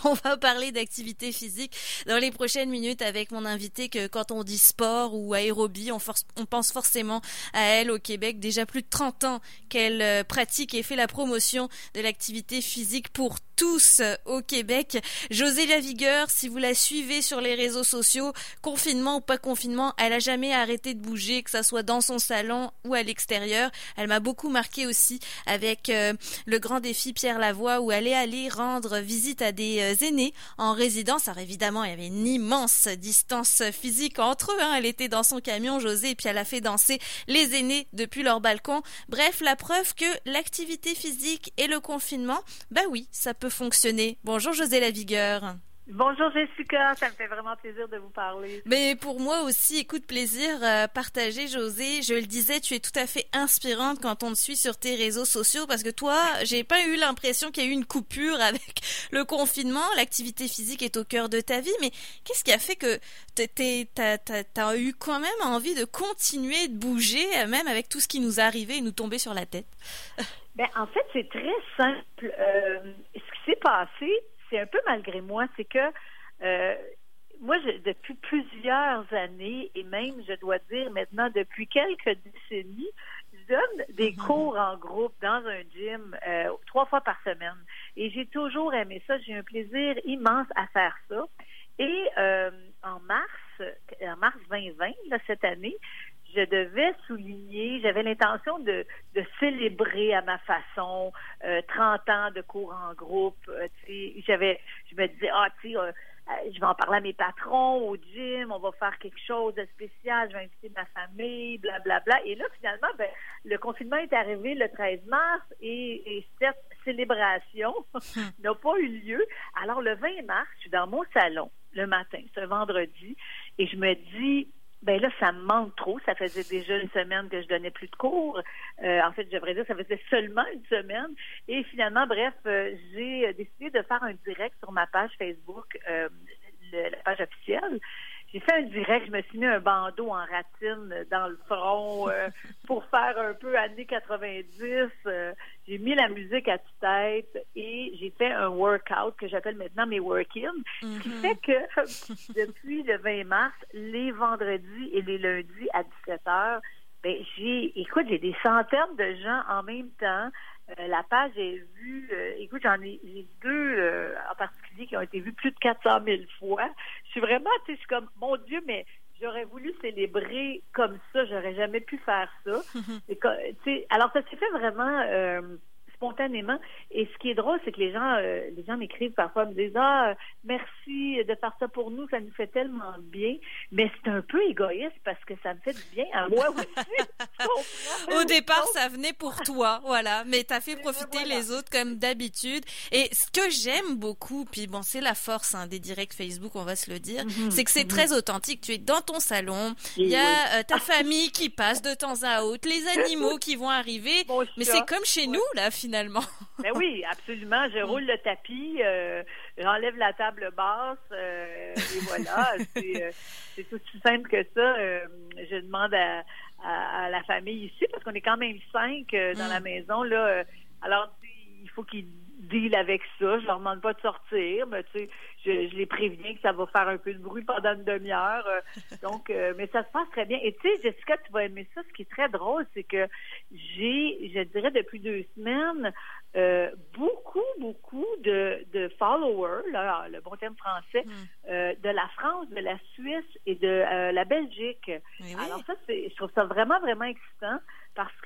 On va parler d'activité physique dans les prochaines minutes avec mon invité que quand on dit sport ou aérobie, on, on pense forcément à elle au Québec. Déjà plus de 30 ans qu'elle euh, pratique et fait la promotion de l'activité physique pour tous au Québec. José Lavigueur, si vous la suivez sur les réseaux sociaux, confinement ou pas confinement, elle a jamais arrêté de bouger, que ça soit dans son salon ou à l'extérieur. Elle m'a beaucoup marqué aussi avec euh, le grand défi Pierre Lavoie où elle est allée rendre visite à des euh, aînés en résidence. Alors évidemment, il y avait une immense distance physique entre eux. Hein. Elle était dans son camion, José, et puis elle a fait danser les aînés depuis leur balcon. Bref, la preuve que l'activité physique et le confinement, bah oui, ça peut fonctionner. Bonjour José Lavigueur. Bonjour Jessica, ça me fait vraiment plaisir de vous parler. Mais pour moi aussi, écoute, plaisir euh, partagé José. Je le disais, tu es tout à fait inspirante quand on te suit sur tes réseaux sociaux parce que toi, j'ai pas eu l'impression qu'il y a eu une coupure avec le confinement. L'activité physique est au cœur de ta vie, mais qu'est-ce qui a fait que tu as eu quand même envie de continuer de bouger, même avec tout ce qui nous arrivé et nous tomber sur la tête? Ben, en fait, c'est très simple. Euh, s'est passé, c'est un peu malgré moi, c'est que euh, moi, depuis plusieurs années, et même, je dois dire maintenant, depuis quelques décennies, je donne des mm-hmm. cours en groupe dans un gym euh, trois fois par semaine. Et j'ai toujours aimé ça. J'ai un plaisir immense à faire ça. Et euh, en mars, en mars 2020, là, cette année, je devais souligner, j'avais l'intention de, de, célébrer à ma façon euh, 30 ans de cours en groupe. Euh, j'avais, je me disais, ah, tu sais, euh, euh, je vais en parler à mes patrons au gym, on va faire quelque chose de spécial, je vais inviter ma famille, blablabla. Bla, bla. Et là, finalement, ben, le confinement est arrivé le 13 mars et, et cette célébration n'a pas eu lieu. Alors, le 20 mars, je suis dans mon salon le matin, un vendredi, et je me dis, ben là, ça me manque trop. Ça faisait déjà une semaine que je donnais plus de cours. Euh, en fait, je devrais dire, ça faisait seulement une semaine. Et finalement, bref, euh, j'ai décidé de faire un direct sur ma page Facebook, euh, la page officielle. J'ai fait un direct, je me suis mis un bandeau en ratine dans le front pour faire un peu années 90. j'ai mis la musique à tue-tête et j'ai fait un workout que j'appelle maintenant mes work-in, ce qui mm-hmm. fait que depuis le 20 mars, les vendredis et les lundis à 17 h ben j'ai écoute, j'ai des centaines de gens en même temps. Euh, la page est vue, euh, écoute, j'en ai, deux euh, en particulier qui ont été vus plus de 400 000 fois. Je suis vraiment, tu sais, je suis comme, mon Dieu, mais j'aurais voulu célébrer comme ça, j'aurais jamais pu faire ça. alors ça s'est fait vraiment spontanément. Et ce qui est drôle, c'est que les gens, euh, les gens m'écrivent parfois, me disent ah merci de faire ça pour nous, ça nous fait tellement bien. Mais c'est un peu égoïste parce que ça me fait du bien à moi aussi. Au départ, ça venait pour toi, voilà. Mais tu as fait profiter les autres comme d'habitude. Et ce que j'aime beaucoup, puis bon, c'est la force hein, des directs Facebook, on va se le dire, mhm. c'est que c'est mhm. très authentique. Tu es dans ton salon, il y a euh, ta famille qui passe de temps à autre, les animaux qui vont arriver. mais c'est comme chez nous là, finalement finalement. ben oui, absolument. Je roule le tapis, euh, j'enlève la table basse euh, et voilà. Euh, c'est tout aussi simple que ça. je demande à, la famille ici, parce qu'on est quand même cinq dans la mm. maison. là. alors, il faut qu'ils deal avec ça. Je leur demande pas de sortir, mais tu sais, je, les préviens que ça va faire un peu de bruit pendant une demi-heure. donc, mais ça se passe très bien. Et tu sais, Jessica, tu vas aimer ça. Ce qui est très drôle, c'est que j'ai, je dirais depuis deux semaines, euh, beaucoup, beaucoup de, de followers, là, le bon terme français, hmm. euh, de la France, de la Suisse et de euh, la Belgique. Alors ça, c'est, je trouve ça vraiment, vraiment excitant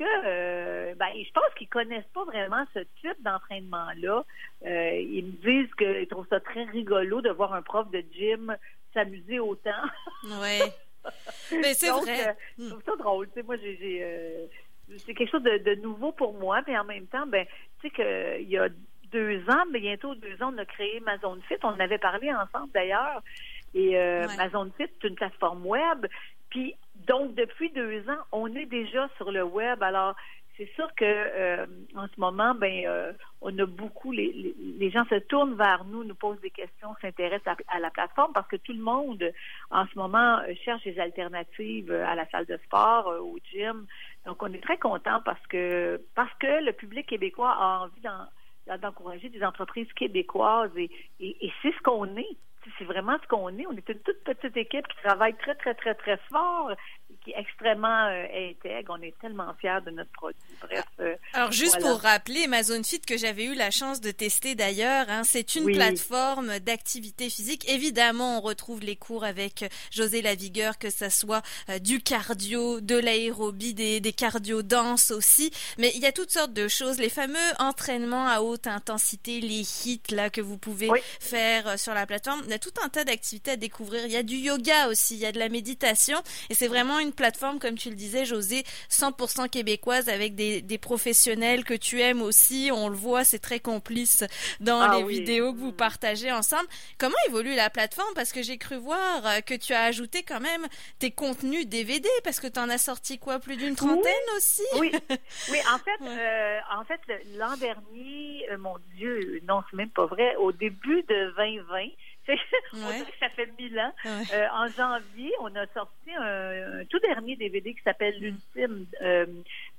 que ben, je pense qu'ils connaissent pas vraiment ce type d'entraînement-là. ils me disent qu'ils trouvent ça très rigolo de voir un prof de gym s'amuser autant. Oui. Mais c'est vrai. je trouve ça drôle. Moi, j'ai c'est quelque chose de, nouveau pour moi, mais en même temps, ben, tu sais qu'il y a deux ans, bientôt deux ans, on a créé ma zone fit. On en avait parlé ensemble d'ailleurs. Et euh, ma zone fit, c'est une plateforme web. Puis donc depuis deux ans, on est déjà sur le web. Alors c'est sûr que euh, en ce moment, ben, euh, on a beaucoup les, les, gens se tournent vers nous, nous posent des questions, s'intéressent à, la plateforme parce que tout le monde en ce moment cherche des alternatives à la salle de sport, au gym. Donc on est très content parce que parce que le public québécois a envie d'encourager des entreprises québécoises et, et c'est ce qu'on est c'est vraiment ce qu'on est. On est une toute petite équipe qui travaille très, très, très, très fort, qui est extrêmement euh, intègre. On est tellement fiers de notre produit. Bref. Euh, Alors, juste pour rappeler, Amazon Fit, que j'avais eu la chance de tester d'ailleurs, hein, c'est une plateforme d'activité physique. Évidemment, on retrouve les cours avec José Lavigueur, que ça soit euh, du cardio, de l'aérobie, des, des cardio-danses aussi. Mais il y a toutes sortes de choses. Les fameux entraînements à haute intensité, les hits là que vous pouvez faire sur la plateforme a tout un tas d'activités à découvrir. Il y a du yoga aussi, il y a de la méditation. Et c'est vraiment une plateforme, comme tu le disais, José, 100% québécoise avec des, des, professionnels que tu aimes aussi. On le voit, c'est très complice dans ah les vidéos que vous mm. partagez ensemble. Comment évolue la plateforme? Parce que j'ai cru voir que tu as ajouté quand même tes contenus DVD parce que tu en as sorti quoi? Plus d'une trentaine aussi? Oui. oui, en fait, euh, en fait, l'an dernier, euh, mon Dieu, non, c'est même pas vrai. Au début de 2020, ça fait mille ans. Euh, en janvier, on a sorti un, tout dernier DVD qui s'appelle L'Ultime, euh,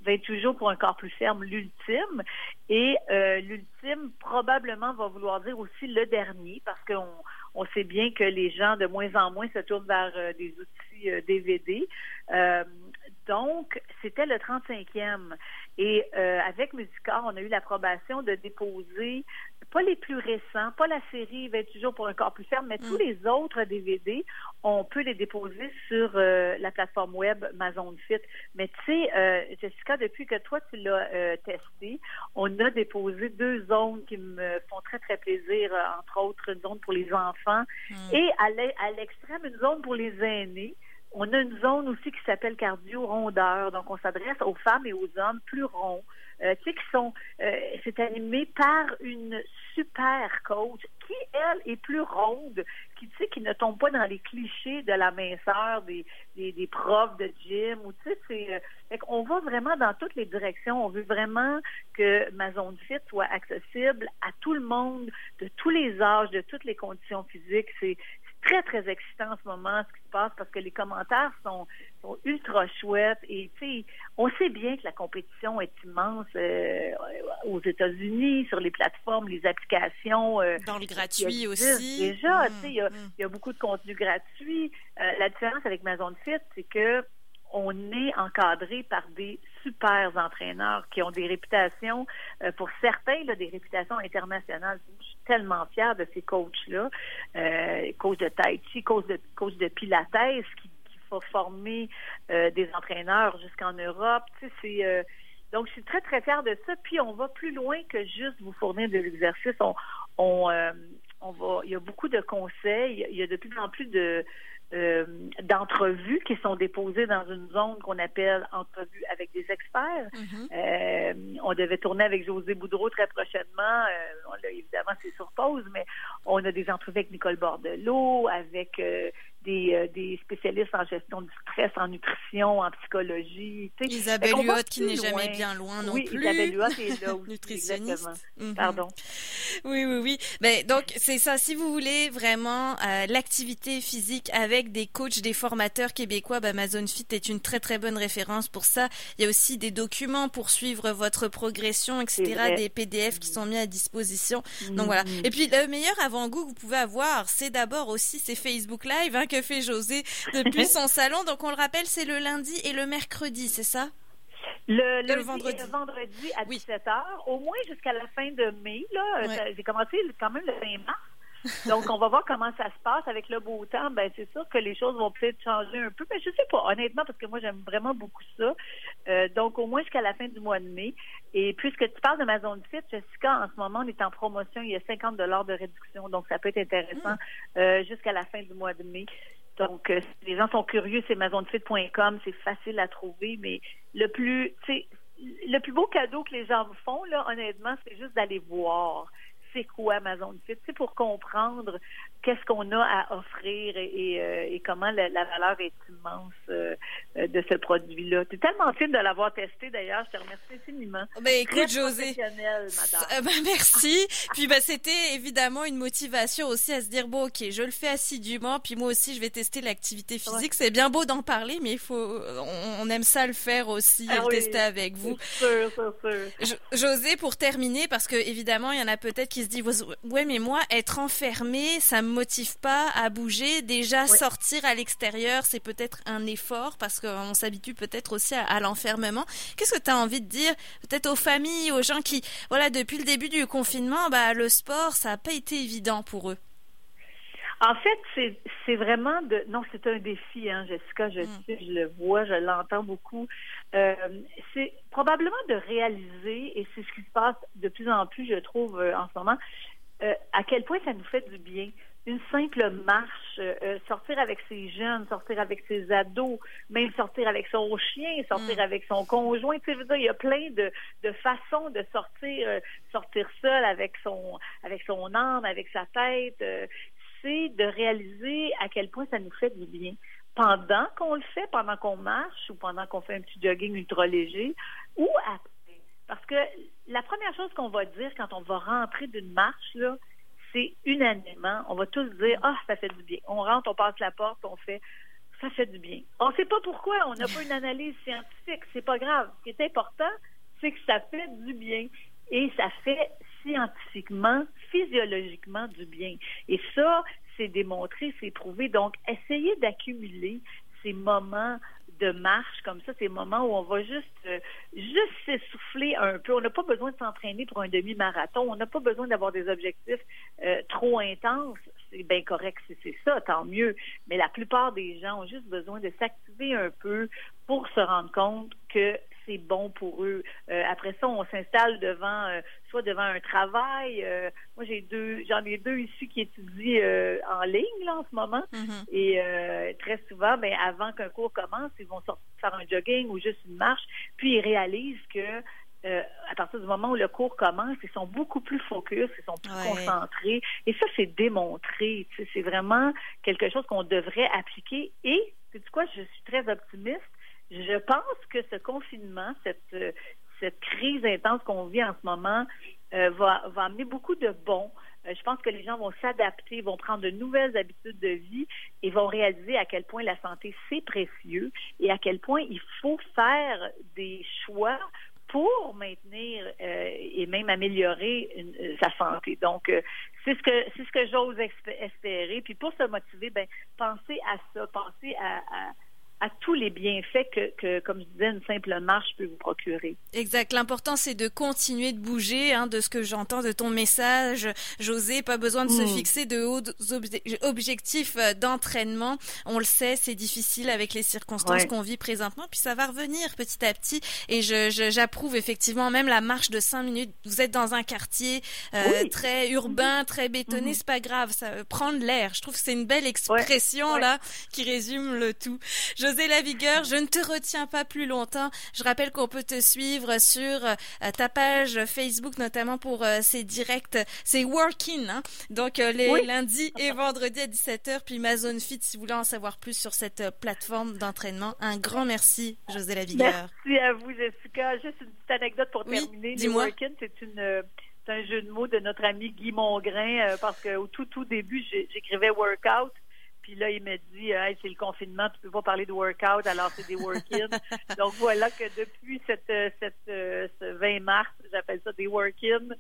28 jours pour un corps plus ferme, l'Ultime. Et euh, l'Ultime, probablement, va vouloir dire aussi le dernier, parce qu'on on sait bien que les gens, de moins en moins, se tournent vers euh, des outils DVD. donc, c'était le 35e. Et avec Musicor, on a eu l'approbation de déposer pas les plus récents, pas la série 28 jours pour un corps plus ferme, mais tous mm. les autres DVD, on peut les déposer sur euh, la plateforme web Amazon Fit. Mais tu sais, euh, Jessica, depuis que toi tu l'as euh, testé, on a déposé deux zones qui me font très très plaisir, entre autres une zone pour les enfants mm. et à l'extrême une zone pour les aînés. On a une zone aussi qui s'appelle cardio rondeur, donc on s'adresse aux femmes et aux hommes plus ronds. Euh, tu sais, qui sont, euh, c'est animé par une super coach qui, elle, est plus ronde, qui, tu sais, qui ne tombe pas dans les clichés de la minceur des, des, des profs de gym, ou tu sais, euh, on va vraiment dans toutes les directions. On veut vraiment que ma zone fit soit accessible à tout le monde, de tous les âges, de toutes les conditions physiques. C'est, très, très excitant en ce moment ce qui se passe parce que les commentaires sont, ultra chouettes et tu sais, on sait bien que la compétition est immense euh, aux États-Unis, sur les plateformes, les applications. Euh, Dans le gratuit aussi. Déjà, tu sais, il y, a, beaucoup de contenu gratuit. Euh, la différence avec Amazon Fit, c'est que on est encadré par des super entraîneurs qui ont des réputations, euh, pour certains, là, des réputations internationales. Je suis tellement fière de ces coachs-là, euh, coach de Tai Chi, coach de, Pilates, qui, qui former euh, des entraîneurs jusqu'en Europe. Tu sais, donc, je suis très, très fière de ça. Puis, on va plus loin que juste vous fournir de l'exercice. On, on va, il y a beaucoup de conseils. Il y a de plus en plus de, euh, d'entrevues qui sont déposées dans une zone qu'on appelle entrevue avec des experts. Mm-hmm. euh, on devait tourner avec José Boudreau très prochainement. Euh, on évidemment, c'est sur pause, mais on a des entrevues avec Nicole Bordelot, avec euh, des, euh, des, spécialistes en gestion du stress, en nutrition, en psychologie. Isabelle Huot qui n'est jamais bien loin non oui, plus. Isabelle Huot est là Nutritionniste. Mhm. Pardon. Oui, oui, oui. Ben, donc, c'est ça. Si vous voulez vraiment euh, l'activité physique avec des coachs, des formateurs québécois, ben, Amazon Fit est une très, très bonne référence pour ça. Il y a aussi des documents pour suivre votre progression, etc., des PDF qui sont mis à disposition. Donc, voilà. Mhm. Et puis, le meilleur avant-goût que vous pouvez avoir, c'est d'abord aussi ces Facebook Live hein, que fait José depuis son salon. Donc on le rappelle, c'est le lundi et le mercredi, c'est ça? Le, le, vendredi. le vendredi à 17h, au moins jusqu'à la fin de mai. Là, J'ai commencé quand même le 20 mars. Donc, on va voir comment ça se passe avec le beau temps. Ben, c'est sûr que les choses vont peut-être changer un peu, mais je sais pas, honnêtement, parce que moi, j'aime vraiment beaucoup ça. Euh, donc, au moins jusqu'à la fin du mois de mai. Et puisque tu parles de ma zone fit, Jessica, en ce moment, on est en promotion. Il y a 50 dollars de réduction, donc ça peut être intéressant mm. euh, jusqu'à la fin du mois de mai. Donc, euh, si les gens sont curieux, c'est mazonefit.com, c'est facile à trouver, mais le plus, tu sais, le plus beau cadeau que les gens me font, là, honnêtement, c'est juste d'aller voir c'est quoi Amazon Fit, c'est pour comprendre qu'est-ce qu'on a à offrir et, et, comment la, valeur est immense de ce produit-là. Tu es tellement fine de l'avoir testé d'ailleurs. Je te remercie infiniment. Ben, écoute, José. Ben, merci. puis ben, c'était évidemment une motivation aussi à se dire bon, ok, je le fais assidûment, puis moi aussi je vais tester l'activité physique. C'est bien beau d'en parler, mais il faut, on, aime ça le faire aussi, ah le tester avec vous. Sûr, sûr. José, pour terminer, parce que évidemment il y en a peut-être qui se disent ouais, mais moi être enfermé, ça me motive pas à bouger. Déjà sortir à l'extérieur, c'est peut-être un effort parce qu'on s'habitue peut-être aussi à, l'enfermement. Qu'est-ce que tu as envie de dire peut-être aux familles, aux gens qui, voilà, depuis le début du confinement, bah le sport, ça n'a pas été évident pour eux? En fait, c'est vraiment de non, c'est un défi, hein, Jessica. Je mm. sais, je le vois, je l'entends beaucoup. Euh, c'est probablement de réaliser, et c'est ce qui se passe de plus en plus, je trouve, euh, en ce moment, euh, à quel point ça nous fait du bien. Une simple marche, sortir avec ses jeunes, sortir avec ses ados, même sortir avec son chien, sortir mm. avec son conjoint. Tu sais, il y a plein de, de façons de sortir, sortir seul avec son, avec son âme, avec sa tête de réaliser à quel point ça nous fait du bien pendant qu'on le fait, pendant qu'on marche ou pendant qu'on fait un petit jogging ultra léger ou après. Parce que la première chose qu'on va dire quand on va rentrer d'une marche, là, unanimement, on va tous dire Ah, ça fait du bien. On rentre, on passe la porte, on fait ça fait du bien. On ne sait pas pourquoi, on n'a pas une analyse scientifique, c'est pas grave. Ce qui est important, c'est que ça fait du bien. Et ça fait scientifiquement, physiologiquement du bien. Et ça, c'est démontré, c'est prouvé. Donc, essayez d'accumuler ces moments de marche comme ça, ces moments où on va juste euh, juste s'essouffler un peu. On n'a pas besoin de s'entraîner pour un demi-marathon. On n'a pas besoin d'avoir des objectifs euh, trop intenses. C'est bien correct si c'est ça, tant mieux. Mais la plupart des gens ont juste besoin de s'activer un peu pour se rendre compte que c'est bon pour eux. Euh, après ça, on s'installe devant, euh, soit devant un travail. Euh, moi, j'ai deux, j'en ai deux ici qui étudient en ligne là en ce moment. Mm-hmm. Et très souvent, ben avant qu'un cours commence, ils vont sortir faire un jogging ou juste une marche. Puis ils réalisent que à partir du moment où le cours commence, ils sont beaucoup plus focus, ils sont plus concentrés. Et ça, c'est démontré. C'est vraiment quelque chose qu'on devrait appliquer. Et, tu sais quoi, je suis très optimiste je pense que ce confinement, cette, euh, cette crise intense qu'on vit en ce moment, euh, va, amener beaucoup de bons. Euh, je pense que les gens vont s'adapter, vont prendre de nouvelles habitudes de vie et vont réaliser à quel point la santé, c'est précieux et à quel point il faut faire des choix pour maintenir et même améliorer sa santé. Donc, c'est ce que c'est ce que j'ose espérer. Puis pour se motiver, ben pensez à ça, pensez à tous les bienfaits que, que, comme je disais, une simple marche peut vous procurer. Exact. L'important, c'est de continuer de bouger, hein, de ce que j'entends de ton message, José. Pas besoin de se mm. fixer de hauts objectifs euh, d'entraînement. On le sait, c'est difficile avec les circonstances qu'on vit présentement, puis ça va revenir petit à petit. Et je, j'approuve effectivement même la marche de cinq minutes. Vous êtes dans un quartier euh, très urbain, mm-hmm. très bétonné, mm-hmm. c'est pas grave. Ça prendre l'air. Je trouve que c'est une belle expression là qui résume le tout. José Lavigueur, je ne te retiens pas plus longtemps. Je rappelle qu'on peut te suivre sur euh, ta page Facebook, notamment pour euh, ces directs, ces working, hein. donc euh, les lundis et vendredis à 17h, puis ma zone fit si vous voulez en savoir plus sur cette plateforme d'entraînement. Un grand merci, José Lavigueur. Merci à vous, Jessica. Juste une petite anecdote pour terminer. Les working, c'est une un jeu de mots de notre ami Guy Mongrain, parce qu'au tout, tout début, j'écrivais workout. Puis là, il m'a dit, hey, c'est le confinement, tu peux pas parler de workout, alors c'est des work-in. Donc voilà que depuis cette, euh, cette, euh, ce 20 mars, j'appelle ça des work-in.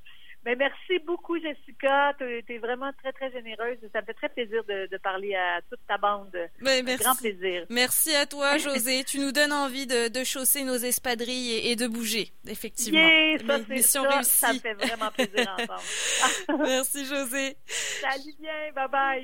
Mais merci beaucoup, Jessica. Tu es vraiment très, très généreuse. Ça me fait très plaisir de, parler à toute ta bande. Mais merci. grand plaisir. Merci à toi, José. tu nous donnes envie de, chausser nos espadrilles et, de bouger, effectivement. Yeah, ça, Mission ça, réussie. ça fait vraiment plaisir ensemble. merci, José. Salut bien. Bye bye.